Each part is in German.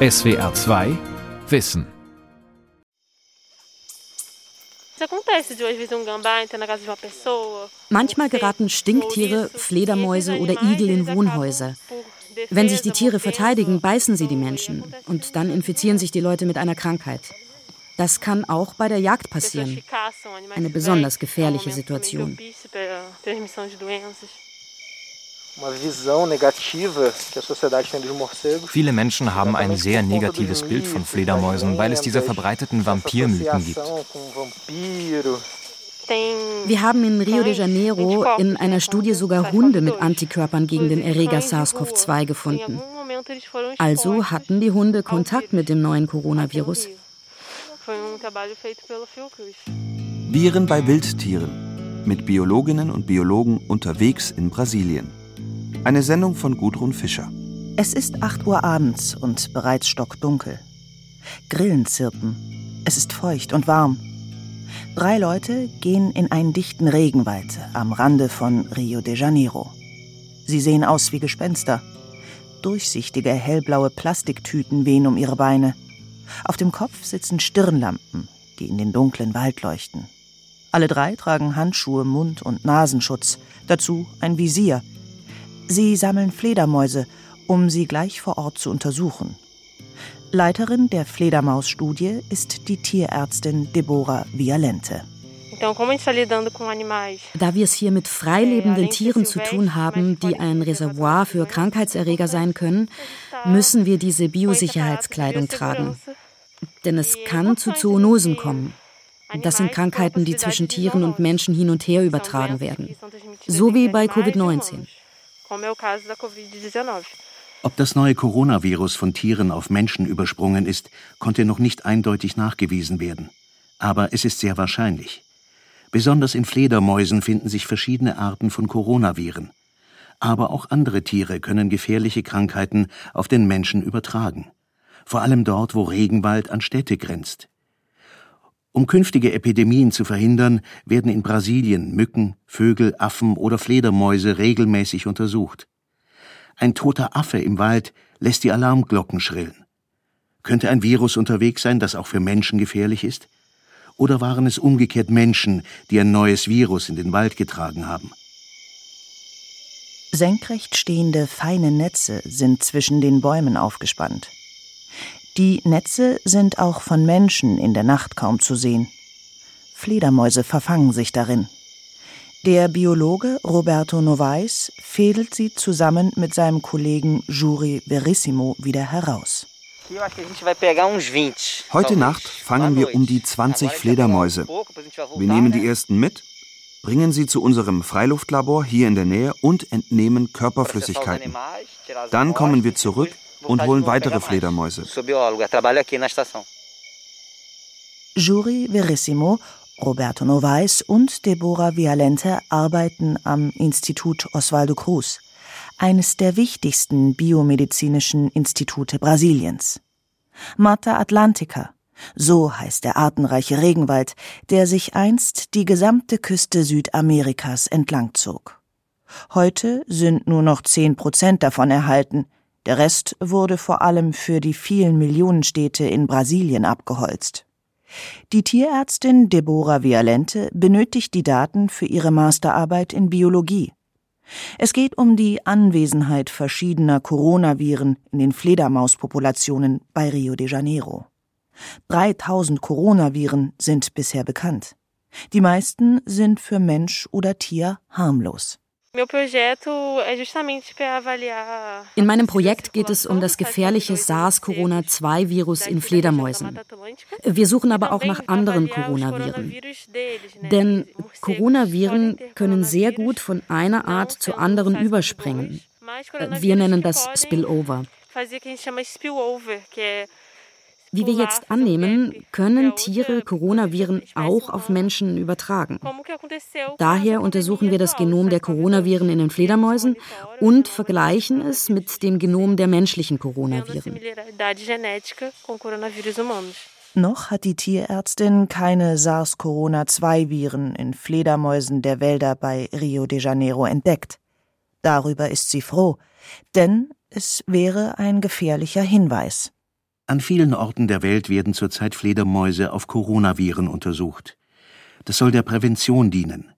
SWR 2 Wissen. Manchmal geraten Stinktiere, Fledermäuse oder Igel in Wohnhäuser. Wenn sich die Tiere verteidigen, beißen sie die Menschen und dann infizieren sich die Leute mit einer Krankheit. Das kann auch bei der Jagd passieren. Eine besonders gefährliche Situation. Viele Menschen haben ein sehr negatives Bild von Fledermäusen, weil es diese verbreiteten Vampirmythen gibt. Wir haben in Rio de Janeiro in einer Studie sogar Hunde mit Antikörpern gegen den Erreger SARS-CoV-2 gefunden. Also hatten die Hunde Kontakt mit dem neuen Coronavirus. Viren bei Wildtieren mit Biologinnen und Biologen unterwegs in Brasilien. Eine Sendung von Gudrun Fischer. Es ist 8 Uhr abends und bereits stockdunkel. Grillen zirpen. Es ist feucht und warm. Drei Leute gehen in einen dichten Regenwald am Rande von Rio de Janeiro. Sie sehen aus wie Gespenster. Durchsichtige, hellblaue Plastiktüten wehen um ihre Beine. Auf dem Kopf sitzen Stirnlampen, die in den dunklen Wald leuchten. Alle drei tragen Handschuhe, Mund- und Nasenschutz, dazu ein Visier. Sie sammeln Fledermäuse, um sie gleich vor Ort zu untersuchen. Leiterin der Fledermausstudie ist die Tierärztin Deborah Vialente. Da wir es hier mit freilebenden Tieren zu tun haben, die ein Reservoir für Krankheitserreger sein können, müssen wir diese Biosicherheitskleidung tragen. Denn es kann zu Zoonosen kommen. Das sind Krankheiten, die zwischen Tieren und Menschen hin und her übertragen werden. So wie bei Covid-19. Ob das neue Coronavirus von Tieren auf Menschen übersprungen ist, konnte noch nicht eindeutig nachgewiesen werden. Aber es ist sehr wahrscheinlich. Besonders in Fledermäusen finden sich verschiedene Arten von Coronaviren. Aber auch andere Tiere können gefährliche Krankheiten auf den Menschen übertragen. Vor allem dort, wo Regenwald an Städte grenzt. Um künftige Epidemien zu verhindern, werden in Brasilien Mücken, Vögel, Affen oder Fledermäuse regelmäßig untersucht. Ein toter Affe im Wald lässt die Alarmglocken schrillen. Könnte ein Virus unterwegs sein, das auch für Menschen gefährlich ist? Oder waren es umgekehrt Menschen, die ein neues Virus in den Wald getragen haben? Senkrecht stehende feine Netze sind zwischen den Bäumen aufgespannt. Die Netze sind auch von Menschen in der Nacht kaum zu sehen. Fledermäuse verfangen sich darin. Der Biologe Roberto Novaes fädelt sie zusammen mit seinem Kollegen Juri Verissimo wieder heraus. Heute Nacht fangen wir um die 20 Fledermäuse. Wir nehmen die ersten mit, bringen sie zu unserem Freiluftlabor hier in der Nähe und entnehmen Körperflüssigkeiten. Dann kommen wir zurück und holen weitere Fledermäuse. Juri Verissimo Roberto Novaes und Deborah Vialente arbeiten am Institut Oswaldo Cruz, eines der wichtigsten biomedizinischen Institute Brasiliens. Mata Atlantica, so heißt der artenreiche Regenwald, der sich einst die gesamte Küste Südamerikas entlangzog. Heute sind nur noch zehn Prozent davon erhalten. Der Rest wurde vor allem für die vielen Millionenstädte in Brasilien abgeholzt. Die Tierärztin Deborah Vialente benötigt die Daten für ihre Masterarbeit in Biologie. Es geht um die Anwesenheit verschiedener Coronaviren in den Fledermauspopulationen bei Rio de Janeiro. 3000 Coronaviren sind bisher bekannt. Die meisten sind für Mensch oder Tier harmlos. In meinem Projekt geht es um das gefährliche SARS-CoV-2-Virus in Fledermäusen. Wir suchen aber auch nach anderen Coronaviren. Denn Coronaviren können sehr gut von einer Art zur anderen überspringen. Wir nennen das Spillover. Wie wir jetzt annehmen, können Tiere Coronaviren auch auf Menschen übertragen. Daher untersuchen wir das Genom der Coronaviren in den Fledermäusen und vergleichen es mit dem Genom der menschlichen Coronaviren. Noch hat die Tierärztin keine SARS-CoV-2-Viren in Fledermäusen der Wälder bei Rio de Janeiro entdeckt. Darüber ist sie froh, denn es wäre ein gefährlicher Hinweis. An vielen Orten der Welt werden zurzeit Fledermäuse auf Coronaviren untersucht. Das soll der Prävention dienen.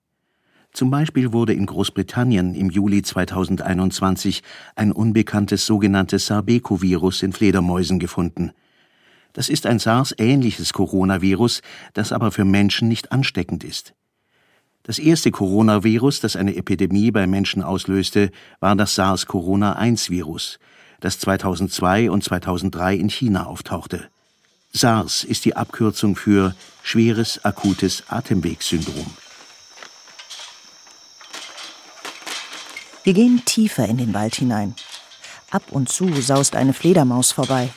Zum Beispiel wurde in Großbritannien im Juli 2021 ein unbekanntes sogenanntes Sarbeco-Virus in Fledermäusen gefunden. Das ist ein SARS-ähnliches Coronavirus, das aber für Menschen nicht ansteckend ist. Das erste Coronavirus, das eine Epidemie bei Menschen auslöste, war das SARS-Corona-1-Virus das 2002 und 2003 in China auftauchte. SARS ist die Abkürzung für schweres akutes Atemwegssyndrom. Wir gehen tiefer in den Wald hinein. Ab und zu saust eine Fledermaus vorbei.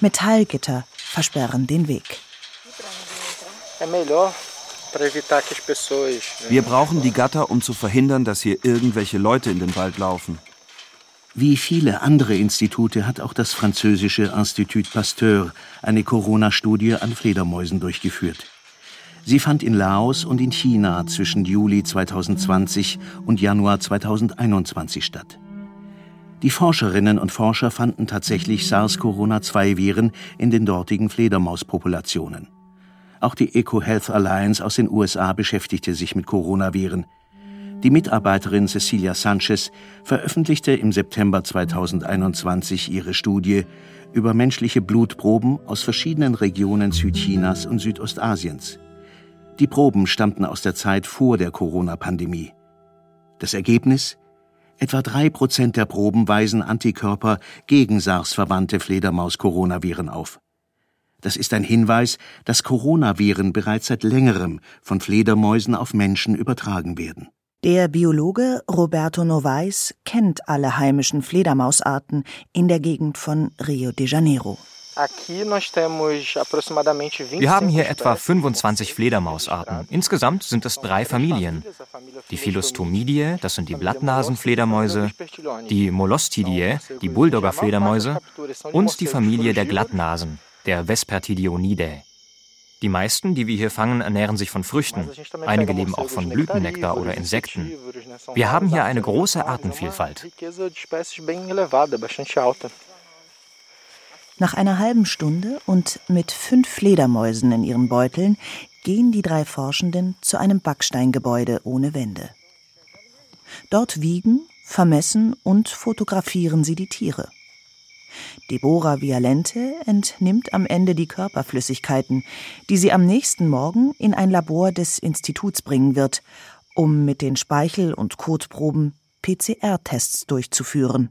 Metallgitter versperren den Weg. Wir brauchen die Gatter, um zu verhindern, dass hier irgendwelche Leute in den Wald laufen. Wie viele andere Institute hat auch das französische Institut Pasteur eine Corona-Studie an Fledermäusen durchgeführt. Sie fand in Laos und in China zwischen Juli 2020 und Januar 2021 statt. Die Forscherinnen und Forscher fanden tatsächlich SARS-CoV-2-Viren in den dortigen Fledermauspopulationen. Auch die EcoHealth Alliance aus den USA beschäftigte sich mit Coronaviren. Die Mitarbeiterin Cecilia Sanchez veröffentlichte im September 2021 ihre Studie über menschliche Blutproben aus verschiedenen Regionen Südchinas und Südostasiens. Die Proben stammten aus der Zeit vor der Corona-Pandemie. Das Ergebnis? Etwa drei Prozent der Proben weisen Antikörper gegen SARS-verwandte Fledermaus-Coronaviren auf. Das ist ein Hinweis, dass Coronaviren bereits seit längerem von Fledermäusen auf Menschen übertragen werden. Der Biologe Roberto Novaes kennt alle heimischen Fledermausarten in der Gegend von Rio de Janeiro. Wir haben hier etwa 25 Fledermausarten. Insgesamt sind es drei Familien. Die Philostomidae, das sind die Blattnasenfledermäuse, die Molostidae, die Bulldoggerfledermäuse und die Familie der Glattnasen, der Vespertidionidae. Die meisten, die wir hier fangen, ernähren sich von Früchten. Einige leben auch von Blütennektar oder Insekten. Wir haben hier eine große Artenvielfalt. Nach einer halben Stunde und mit fünf Fledermäusen in ihren Beuteln gehen die drei Forschenden zu einem Backsteingebäude ohne Wände. Dort wiegen, vermessen und fotografieren sie die Tiere. Deborah Vialente entnimmt am Ende die Körperflüssigkeiten, die sie am nächsten Morgen in ein Labor des Instituts bringen wird, um mit den Speichel- und Kotproben PCR-Tests durchzuführen.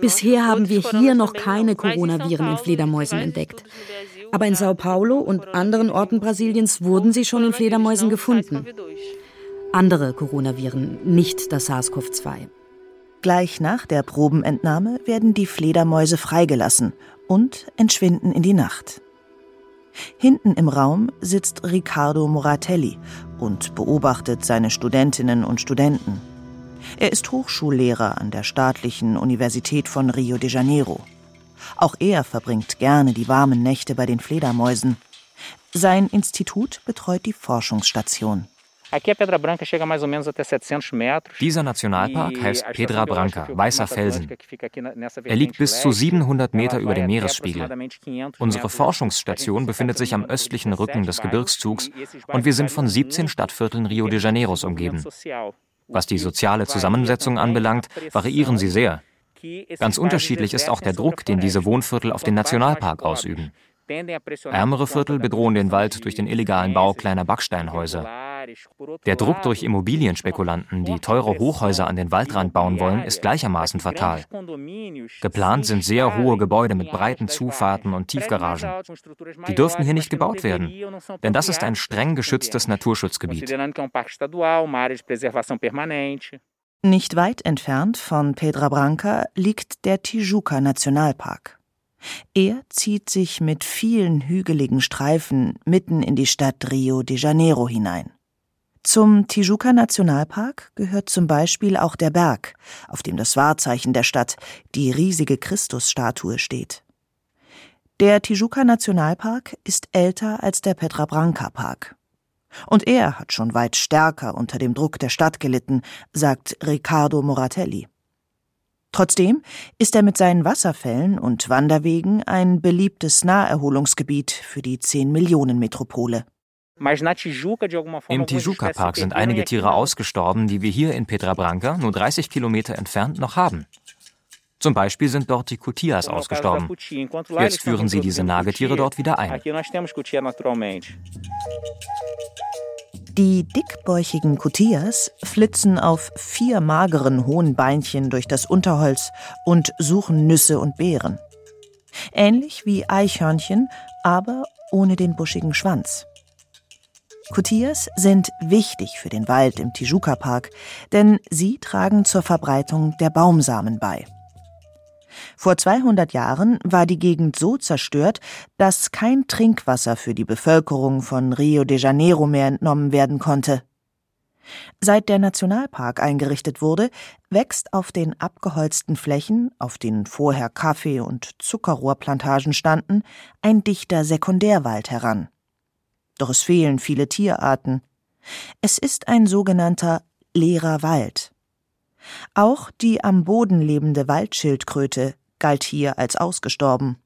Bisher haben wir hier noch keine Coronaviren in Fledermäusen entdeckt. Aber in Sao Paulo und anderen Orten Brasiliens wurden sie schon in Fledermäusen gefunden. Andere Coronaviren, nicht das SARS-CoV-2. Gleich nach der Probenentnahme werden die Fledermäuse freigelassen und entschwinden in die Nacht. Hinten im Raum sitzt Riccardo Moratelli und beobachtet seine Studentinnen und Studenten. Er ist Hochschullehrer an der staatlichen Universität von Rio de Janeiro. Auch er verbringt gerne die warmen Nächte bei den Fledermäusen. Sein Institut betreut die Forschungsstation. Dieser Nationalpark e heißt Pedra Branca, weißer Felsen. Er liegt bis zu 700 Meter über dem Meeresspiegel. Unsere Forschungsstation befindet sich am östlichen Rücken des Gebirgszugs e und wir sind von 17 Stadtvierteln Rio de Janeiros umgeben. Was die soziale Zusammensetzung anbelangt, variieren sie sehr. Ganz unterschiedlich ist auch der Druck, den diese Wohnviertel auf den Nationalpark ausüben. Ärmere Viertel bedrohen den Wald durch den illegalen Bau kleiner Backsteinhäuser. Der Druck durch Immobilienspekulanten, die teure Hochhäuser an den Waldrand bauen wollen, ist gleichermaßen fatal. Geplant sind sehr hohe Gebäude mit breiten Zufahrten und Tiefgaragen. Die dürften hier nicht gebaut werden, denn das ist ein streng geschütztes Naturschutzgebiet. Nicht weit entfernt von Pedra Branca liegt der Tijuca Nationalpark. Er zieht sich mit vielen hügeligen Streifen mitten in die Stadt Rio de Janeiro hinein. Zum Tijuca Nationalpark gehört zum Beispiel auch der Berg, auf dem das Wahrzeichen der Stadt, die riesige Christusstatue, steht. Der Tijuca Nationalpark ist älter als der Petra Branca Park. Und er hat schon weit stärker unter dem Druck der Stadt gelitten, sagt Riccardo Moratelli. Trotzdem ist er mit seinen Wasserfällen und Wanderwegen ein beliebtes Naherholungsgebiet für die 10-Millionen-Metropole. Im Tijuca-Park sind einige Tiere ausgestorben, die wir hier in Pedra Branca, nur 30 Kilometer entfernt, noch haben. Zum Beispiel sind dort die Kutias ausgestorben. Jetzt führen sie diese Nagetiere dort wieder ein. Die dickbäuchigen Kutias flitzen auf vier mageren hohen Beinchen durch das Unterholz und suchen Nüsse und Beeren. Ähnlich wie Eichhörnchen, aber ohne den buschigen Schwanz. Kutias sind wichtig für den Wald im Tijuca-Park, denn sie tragen zur Verbreitung der Baumsamen bei. Vor 200 Jahren war die Gegend so zerstört, dass kein Trinkwasser für die Bevölkerung von Rio de Janeiro mehr entnommen werden konnte. Seit der Nationalpark eingerichtet wurde, wächst auf den abgeholzten Flächen, auf denen vorher Kaffee- und Zuckerrohrplantagen standen, ein dichter Sekundärwald heran. Doch es fehlen viele Tierarten. Es ist ein sogenannter leerer Wald. Auch die am Boden lebende Waldschildkröte galt hier als ausgestorben.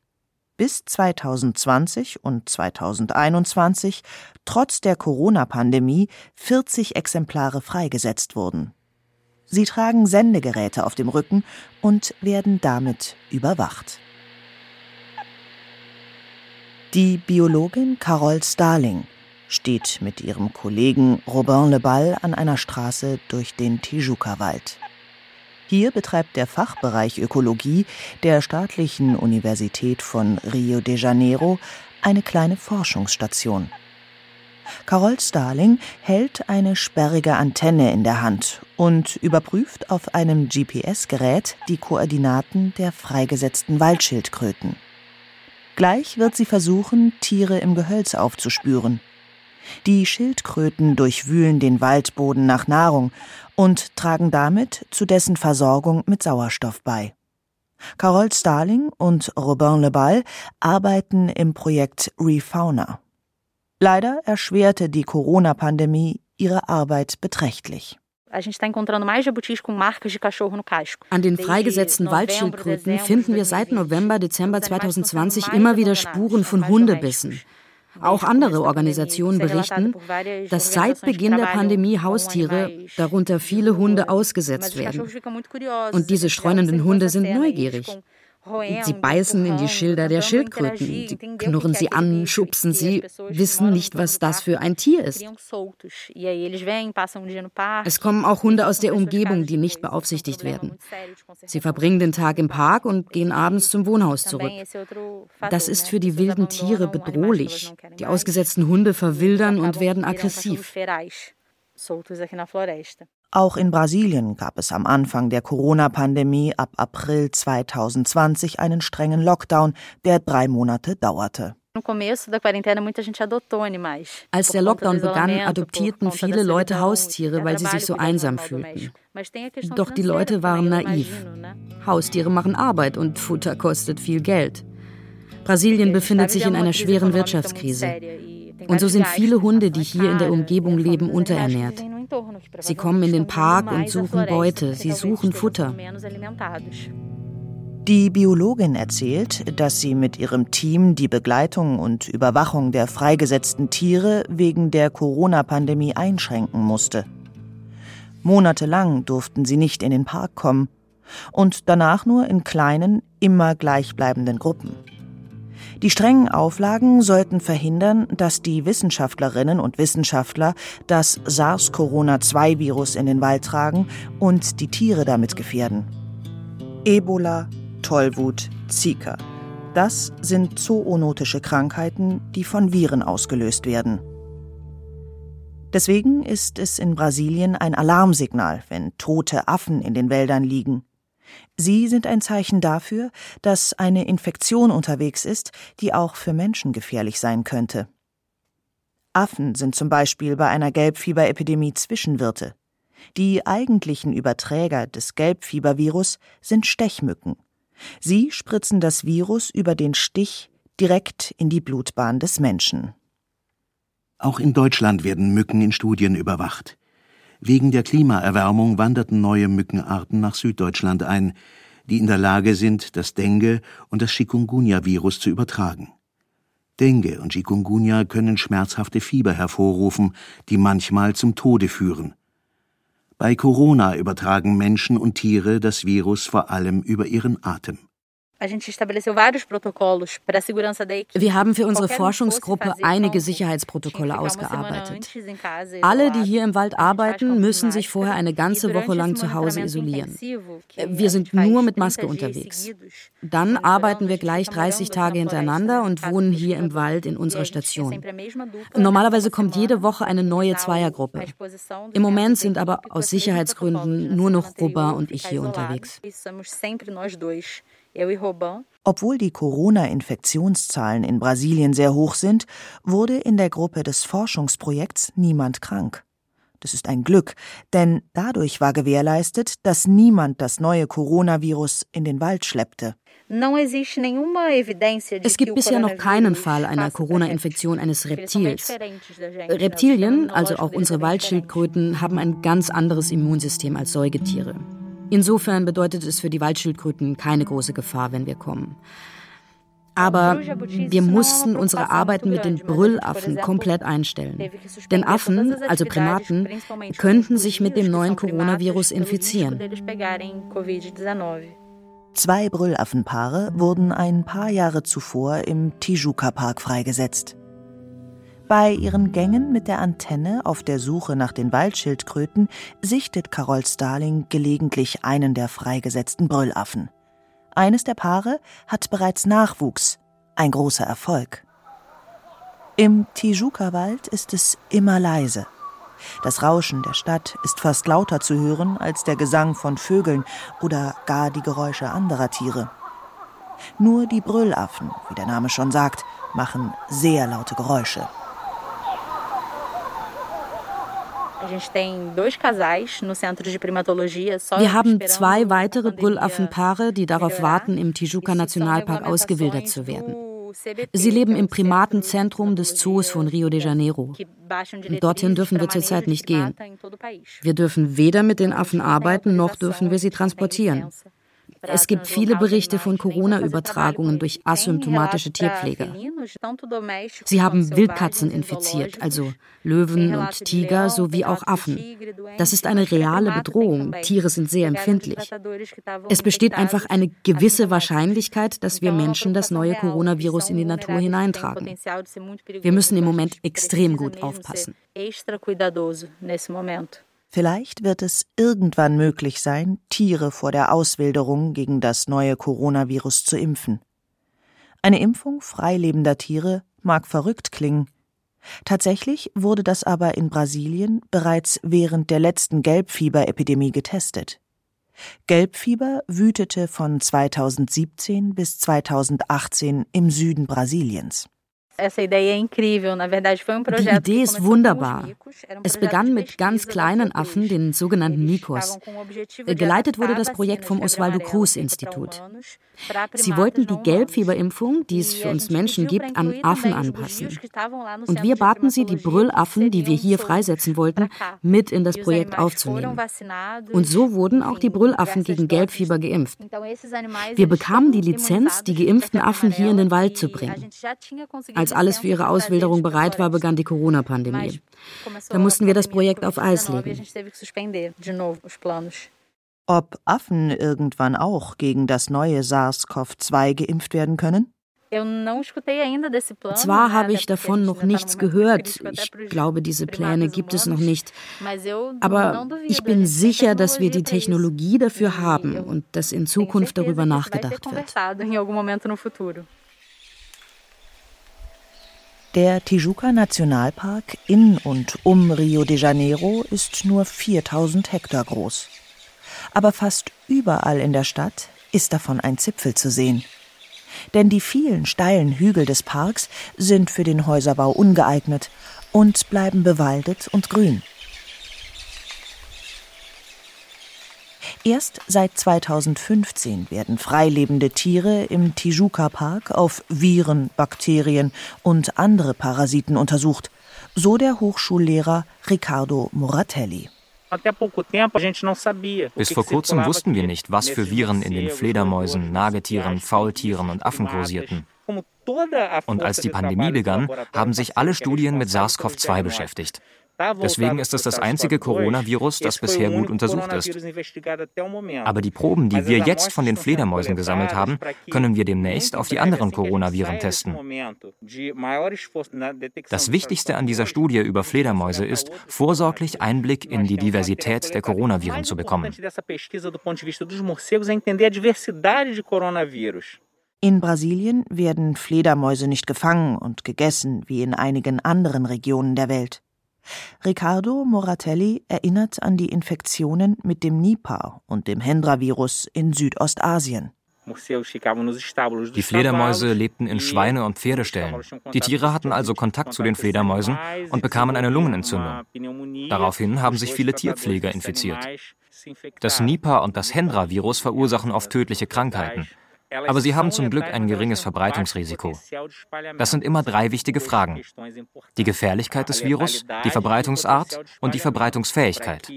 Bis 2020 und 2021 trotz der Corona-Pandemie 40 Exemplare freigesetzt wurden. Sie tragen Sendegeräte auf dem Rücken und werden damit überwacht. Die Biologin Carol Starling steht mit ihrem Kollegen Robin Lebal an einer Straße durch den Tijuca-Wald. Hier betreibt der Fachbereich Ökologie der staatlichen Universität von Rio de Janeiro eine kleine Forschungsstation. Carol Starling hält eine sperrige Antenne in der Hand und überprüft auf einem GPS-Gerät die Koordinaten der freigesetzten Waldschildkröten. Gleich wird sie versuchen, Tiere im Gehölz aufzuspüren. Die Schildkröten durchwühlen den Waldboden nach Nahrung und tragen damit zu dessen Versorgung mit Sauerstoff bei. Carol Starling und Robin Lebal arbeiten im Projekt Refauna. Leider erschwerte die Corona-Pandemie ihre Arbeit beträchtlich. An den freigesetzten Waldschildkröten finden wir seit November, Dezember 2020 immer wieder Spuren von Hundebissen. Auch andere Organisationen berichten, dass seit Beginn der Pandemie Haustiere, darunter viele Hunde, ausgesetzt werden. Und diese streunenden Hunde sind neugierig. Sie beißen in die Schilder der Schildkröten, sie knurren sie an, schubsen sie, wissen nicht, was das für ein Tier ist. Es kommen auch Hunde aus der Umgebung, die nicht beaufsichtigt werden. Sie verbringen den Tag im Park und gehen abends zum Wohnhaus zurück. Das ist für die wilden Tiere bedrohlich. Die ausgesetzten Hunde verwildern und werden aggressiv. Auch in Brasilien gab es am Anfang der Corona-Pandemie ab April 2020 einen strengen Lockdown, der drei Monate dauerte. Als der Lockdown begann, adoptierten viele Leute Haustiere, weil sie sich so einsam fühlten. Doch die Leute waren naiv. Haustiere machen Arbeit und Futter kostet viel Geld. Brasilien befindet sich in einer schweren Wirtschaftskrise. Und so sind viele Hunde, die hier in der Umgebung leben, unterernährt. Sie kommen in den Park und suchen Beute, sie suchen Futter. Die Biologin erzählt, dass sie mit ihrem Team die Begleitung und Überwachung der freigesetzten Tiere wegen der Corona-Pandemie einschränken musste. Monatelang durften sie nicht in den Park kommen und danach nur in kleinen, immer gleichbleibenden Gruppen. Die strengen Auflagen sollten verhindern, dass die Wissenschaftlerinnen und Wissenschaftler das SARS-CoV-2-Virus in den Wald tragen und die Tiere damit gefährden. Ebola, Tollwut, Zika. Das sind zoonotische Krankheiten, die von Viren ausgelöst werden. Deswegen ist es in Brasilien ein Alarmsignal, wenn tote Affen in den Wäldern liegen. Sie sind ein Zeichen dafür, dass eine Infektion unterwegs ist, die auch für Menschen gefährlich sein könnte. Affen sind zum Beispiel bei einer Gelbfieberepidemie Zwischenwirte. Die eigentlichen Überträger des Gelbfiebervirus sind Stechmücken. Sie spritzen das Virus über den Stich direkt in die Blutbahn des Menschen. Auch in Deutschland werden Mücken in Studien überwacht. Wegen der Klimaerwärmung wanderten neue Mückenarten nach Süddeutschland ein. die in der Lage sind, das Dengue und das Chikungunya-Virus zu übertragen. Dengue und Chikungunya können schmerzhafte Fieber hervorrufen, die manchmal zum Tode führen. Bei Corona übertragen Menschen und Tiere das Virus vor allem über ihren Atem. Wir haben für unsere Forschungsgruppe einige Sicherheitsprotokolle ausgearbeitet. Alle, die hier im Wald arbeiten, müssen sich vorher eine ganze Woche lang zu Hause isolieren. Wir sind nur mit Maske unterwegs. Dann arbeiten wir gleich 30 Tage hintereinander und wohnen hier im Wald in unserer Station. Normalerweise kommt jede Woche eine neue Zweiergruppe. Im Moment sind aber aus Sicherheitsgründen nur noch Robin und ich hier unterwegs. Obwohl die Corona-Infektionszahlen in Brasilien sehr hoch sind, wurde in der Gruppe des Forschungsprojekts niemand krank. Das ist ein Glück, denn dadurch war gewährleistet, dass niemand das neue Coronavirus in den Wald schleppte. Es gibt bisher noch keinen Fall einer Corona-Infektion eines Reptils. Reptilien, also auch unsere Waldschildkröten, haben ein ganz anderes Immunsystem als Säugetiere. Insofern bedeutet es für die Waldschildkröten keine große Gefahr, wenn wir kommen. Aber wir mussten unsere Arbeiten mit den Brüllaffen komplett einstellen. Denn Affen, also Primaten, könnten sich mit dem neuen Coronavirus infizieren. Zwei Brüllaffenpaare wurden ein paar Jahre zuvor im Tijuca-Park freigesetzt. Bei ihren Gängen mit der Antenne auf der Suche nach den Waldschildkröten sichtet Carol Starling gelegentlich einen der freigesetzten Brüllaffen. Eines der Paare hat bereits Nachwuchs, ein großer Erfolg. Im Tijuca-Wald ist es immer leise. Das Rauschen der Stadt ist fast lauter zu hören als der Gesang von Vögeln oder gar die Geräusche anderer Tiere. Nur die Brüllaffen, wie der Name schon sagt, machen sehr laute Geräusche. Wir haben zwei weitere Brüllaffenpaare, die darauf warten, im Tijuca Nationalpark ausgewildert zu werden. Sie leben im Primatenzentrum des Zoos von Rio de Janeiro. Dorthin dürfen wir zurzeit nicht gehen. Wir dürfen weder mit den Affen arbeiten, noch dürfen wir sie transportieren. Es gibt viele Berichte von Corona-Übertragungen durch asymptomatische Tierpfleger. Sie haben Wildkatzen infiziert, also Löwen und Tiger sowie auch Affen. Das ist eine reale Bedrohung. Tiere sind sehr empfindlich. Es besteht einfach eine gewisse Wahrscheinlichkeit, dass wir Menschen das neue Coronavirus in die Natur hineintragen. Wir müssen im Moment extrem gut aufpassen. Vielleicht wird es irgendwann möglich sein, Tiere vor der Auswilderung gegen das neue Coronavirus zu impfen. Eine Impfung freilebender Tiere mag verrückt klingen. Tatsächlich wurde das aber in Brasilien bereits während der letzten Gelbfieberepidemie getestet. Gelbfieber wütete von 2017 bis 2018 im Süden Brasiliens. Die Idee ist wunderbar. Es begann mit ganz kleinen Affen, den sogenannten Nikos. Geleitet wurde das Projekt vom Oswaldo Cruz Institut. Sie wollten die Gelbfieberimpfung, die es für uns Menschen gibt, an Affen anpassen. Und wir baten sie, die Brüllaffen, die wir hier freisetzen wollten, mit in das Projekt aufzunehmen. Und so wurden auch die Brüllaffen gegen Gelbfieber geimpft. Wir bekamen die Lizenz, die geimpften Affen hier in den Wald zu bringen. Als alles für ihre Auswilderung bereit war, begann die Corona-Pandemie. Da mussten wir das Projekt auf Eis legen. Ob Affen irgendwann auch gegen das neue SARS-CoV-2 geimpft werden können? Zwar habe ich davon noch nichts gehört, ich glaube, diese Pläne gibt es noch nicht, aber ich bin sicher, dass wir die Technologie dafür haben und dass in Zukunft darüber nachgedacht wird. Der Tijuca Nationalpark in und um Rio de Janeiro ist nur 4000 Hektar groß. Aber fast überall in der Stadt ist davon ein Zipfel zu sehen. Denn die vielen steilen Hügel des Parks sind für den Häuserbau ungeeignet und bleiben bewaldet und grün. Erst seit 2015 werden freilebende Tiere im Tijuca-Park auf Viren, Bakterien und andere Parasiten untersucht, so der Hochschullehrer Riccardo Moratelli. Bis vor kurzem wussten wir nicht, was für Viren in den Fledermäusen, Nagetieren, Faultieren und Affen kursierten. Und als die Pandemie begann, haben sich alle Studien mit SARS-CoV-2 beschäftigt. Deswegen ist es das einzige Coronavirus, das bisher gut untersucht ist. Aber die Proben, die wir jetzt von den Fledermäusen gesammelt haben, können wir demnächst auf die anderen Coronaviren testen. Das Wichtigste an dieser Studie über Fledermäuse ist, vorsorglich Einblick in die Diversität der Coronaviren zu bekommen. In Brasilien werden Fledermäuse nicht gefangen und gegessen wie in einigen anderen Regionen der Welt. Riccardo Moratelli erinnert an die Infektionen mit dem Nipah und dem Hendra-Virus in Südostasien. Die Fledermäuse lebten in Schweine- und Pferdeställen. Die Tiere hatten also Kontakt zu den Fledermäusen und bekamen eine Lungenentzündung. Daraufhin haben sich viele Tierpfleger infiziert. Das Nipah und das Hendra-Virus verursachen oft tödliche Krankheiten. Aber sie haben zum Glück ein geringes Verbreitungsrisiko. Das sind immer drei wichtige Fragen. Die Gefährlichkeit des Virus, die Verbreitungsart und die Verbreitungsfähigkeit.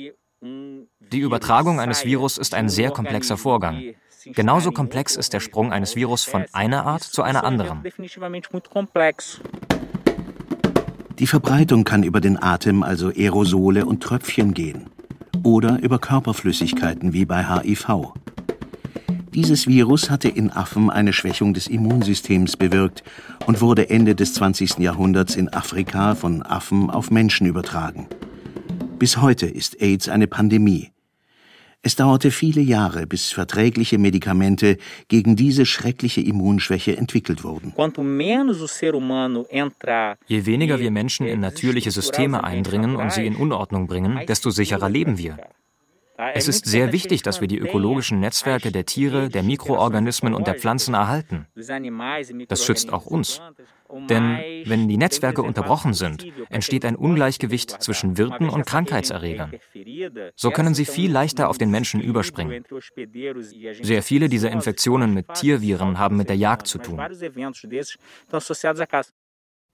Die Übertragung eines Virus ist ein sehr komplexer Vorgang. Genauso komplex ist der Sprung eines Virus von einer Art zu einer anderen. Die Verbreitung kann über den Atem, also Aerosole und Tröpfchen gehen. Oder über Körperflüssigkeiten wie bei HIV. Dieses Virus hatte in Affen eine Schwächung des Immunsystems bewirkt und wurde Ende des 20. Jahrhunderts in Afrika von Affen auf Menschen übertragen. Bis heute ist AIDS eine Pandemie. Es dauerte viele Jahre, bis verträgliche Medikamente gegen diese schreckliche Immunschwäche entwickelt wurden. Je weniger wir Menschen in natürliche Systeme eindringen und sie in Unordnung bringen, desto sicherer leben wir. Es ist sehr wichtig, dass wir die ökologischen Netzwerke der Tiere, der Mikroorganismen und der Pflanzen erhalten. Das schützt auch uns. Denn wenn die Netzwerke unterbrochen sind, entsteht ein Ungleichgewicht zwischen Wirten und Krankheitserregern. So können sie viel leichter auf den Menschen überspringen. Sehr viele dieser Infektionen mit Tierviren haben mit der Jagd zu tun.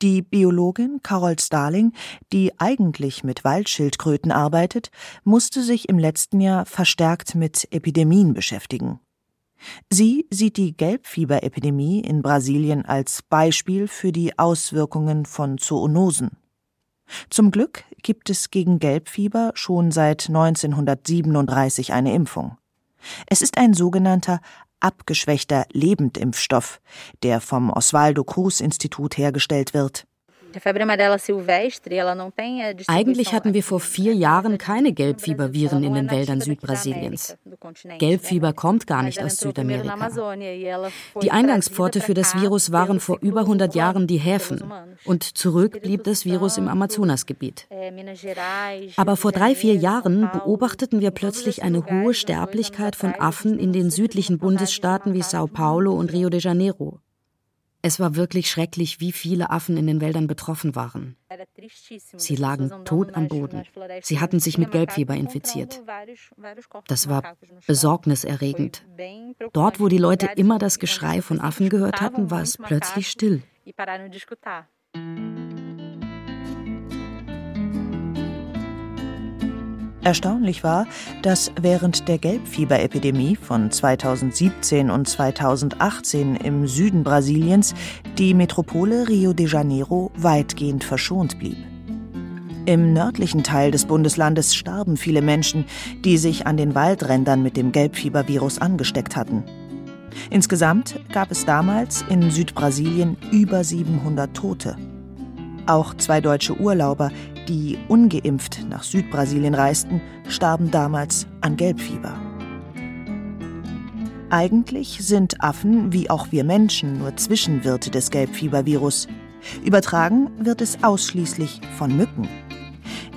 Die Biologin Carol Starling, die eigentlich mit Waldschildkröten arbeitet, musste sich im letzten Jahr verstärkt mit Epidemien beschäftigen. Sie sieht die Gelbfieberepidemie in Brasilien als Beispiel für die Auswirkungen von Zoonosen. Zum Glück gibt es gegen Gelbfieber schon seit 1937 eine Impfung. Es ist ein sogenannter abgeschwächter Lebendimpfstoff, der vom Oswaldo Cruz Institut hergestellt wird. Eigentlich hatten wir vor vier Jahren keine Gelbfieberviren in den Wäldern Südbrasiliens. Gelbfieber kommt gar nicht aus Südamerika. Die Eingangspforte für das Virus waren vor über 100 Jahren die Häfen und zurück blieb das Virus im Amazonasgebiet. Aber vor drei, vier Jahren beobachteten wir plötzlich eine hohe Sterblichkeit von Affen in den südlichen Bundesstaaten wie Sao Paulo und Rio de Janeiro. Es war wirklich schrecklich, wie viele Affen in den Wäldern betroffen waren. Sie lagen tot am Boden. Sie hatten sich mit Gelbfieber infiziert. Das war besorgniserregend. Dort, wo die Leute immer das Geschrei von Affen gehört hatten, war es plötzlich still. Erstaunlich war, dass während der Gelbfieberepidemie von 2017 und 2018 im Süden Brasiliens die Metropole Rio de Janeiro weitgehend verschont blieb. Im nördlichen Teil des Bundeslandes starben viele Menschen, die sich an den Waldrändern mit dem Gelbfiebervirus angesteckt hatten. Insgesamt gab es damals in Südbrasilien über 700 Tote. Auch zwei deutsche Urlauber, die ungeimpft nach Südbrasilien reisten, starben damals an Gelbfieber. Eigentlich sind Affen, wie auch wir Menschen, nur Zwischenwirte des Gelbfiebervirus. Übertragen wird es ausschließlich von Mücken.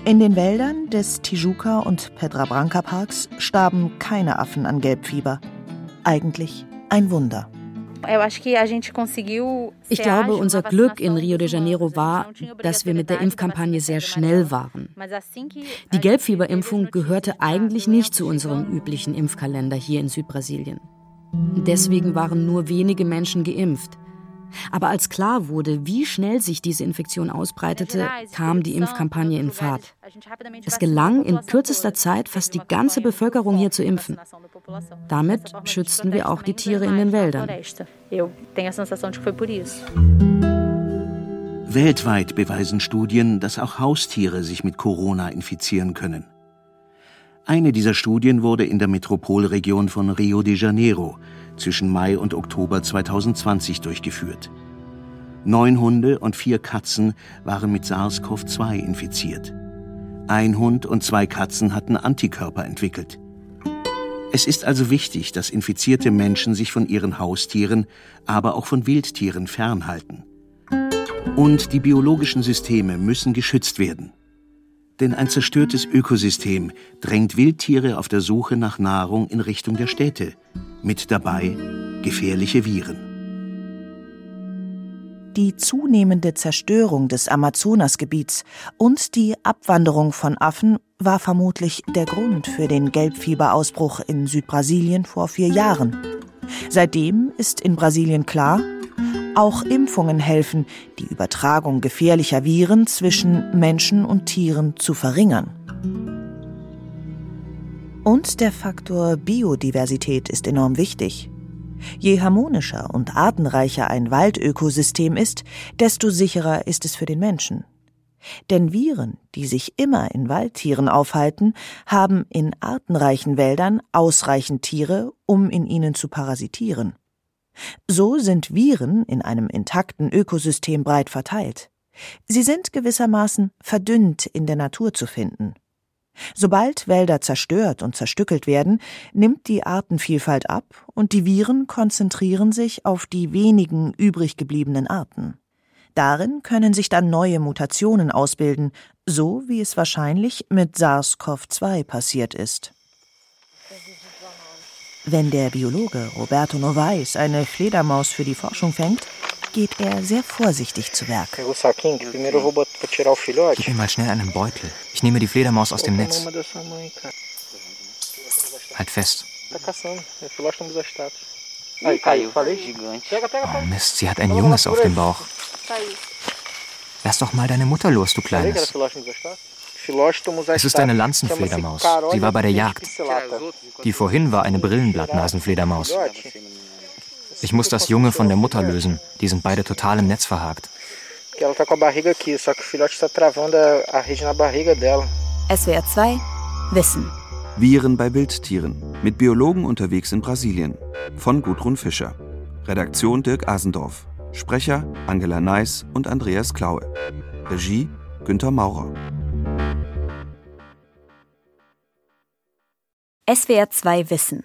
In den Wäldern des Tijuca und Pedra Branca Parks starben keine Affen an Gelbfieber. Eigentlich ein Wunder. Ich glaube, unser Glück in Rio de Janeiro war, dass wir mit der Impfkampagne sehr schnell waren. Die Gelbfieberimpfung gehörte eigentlich nicht zu unserem üblichen Impfkalender hier in Südbrasilien. Deswegen waren nur wenige Menschen geimpft. Aber als klar wurde, wie schnell sich diese Infektion ausbreitete, kam die Impfkampagne in Fahrt. Es gelang, in kürzester Zeit fast die ganze Bevölkerung hier zu impfen. Damit schützten wir auch die Tiere in den Wäldern. Weltweit beweisen Studien, dass auch Haustiere sich mit Corona infizieren können. Eine dieser Studien wurde in der Metropolregion von Rio de Janeiro zwischen Mai und Oktober 2020 durchgeführt. Neun Hunde und vier Katzen waren mit SARS-CoV-2 infiziert. Ein Hund und zwei Katzen hatten Antikörper entwickelt. Es ist also wichtig, dass infizierte Menschen sich von ihren Haustieren, aber auch von Wildtieren fernhalten. Und die biologischen Systeme müssen geschützt werden. Denn ein zerstörtes Ökosystem drängt Wildtiere auf der Suche nach Nahrung in Richtung der Städte. Mit dabei gefährliche Viren. Die zunehmende Zerstörung des Amazonasgebiets und die Abwanderung von Affen war vermutlich der Grund für den Gelbfieberausbruch in Südbrasilien vor vier Jahren. Seitdem ist in Brasilien klar, auch Impfungen helfen, die Übertragung gefährlicher Viren zwischen Menschen und Tieren zu verringern. Und der Faktor Biodiversität ist enorm wichtig. Je harmonischer und artenreicher ein Waldökosystem ist, desto sicherer ist es für den Menschen. Denn Viren, die sich immer in Waldtieren aufhalten, haben in artenreichen Wäldern ausreichend Tiere, um in ihnen zu parasitieren. So sind Viren in einem intakten Ökosystem breit verteilt. Sie sind gewissermaßen verdünnt in der Natur zu finden. Sobald Wälder zerstört und zerstückelt werden, nimmt die Artenvielfalt ab und die Viren konzentrieren sich auf die wenigen übrig gebliebenen Arten. Darin können sich dann neue Mutationen ausbilden, so wie es wahrscheinlich mit SARS-CoV-2 passiert ist. Wenn der Biologe Roberto Novaes eine Fledermaus für die Forschung fängt, geht er sehr vorsichtig zu Werk. Gib mir mal schnell einen Beutel. Ich nehme die Fledermaus aus dem Netz. Halt fest. Oh Mist, sie hat ein Junges auf dem Bauch. Lass doch mal deine Mutter los, du Kleines. Es ist eine Lanzenfledermaus. Sie war bei der Jagd. Die vorhin war eine Brillenblattnasenfledermaus. Ich muss das Junge von der Mutter lösen. Die sind beide total im Netz verhakt. SWR 2 Wissen. Viren bei Wildtieren. Mit Biologen unterwegs in Brasilien. Von Gudrun Fischer. Redaktion Dirk Asendorf. Sprecher Angela Neiss und Andreas Klaue. Regie Günter Maurer. SWR 2 Wissen.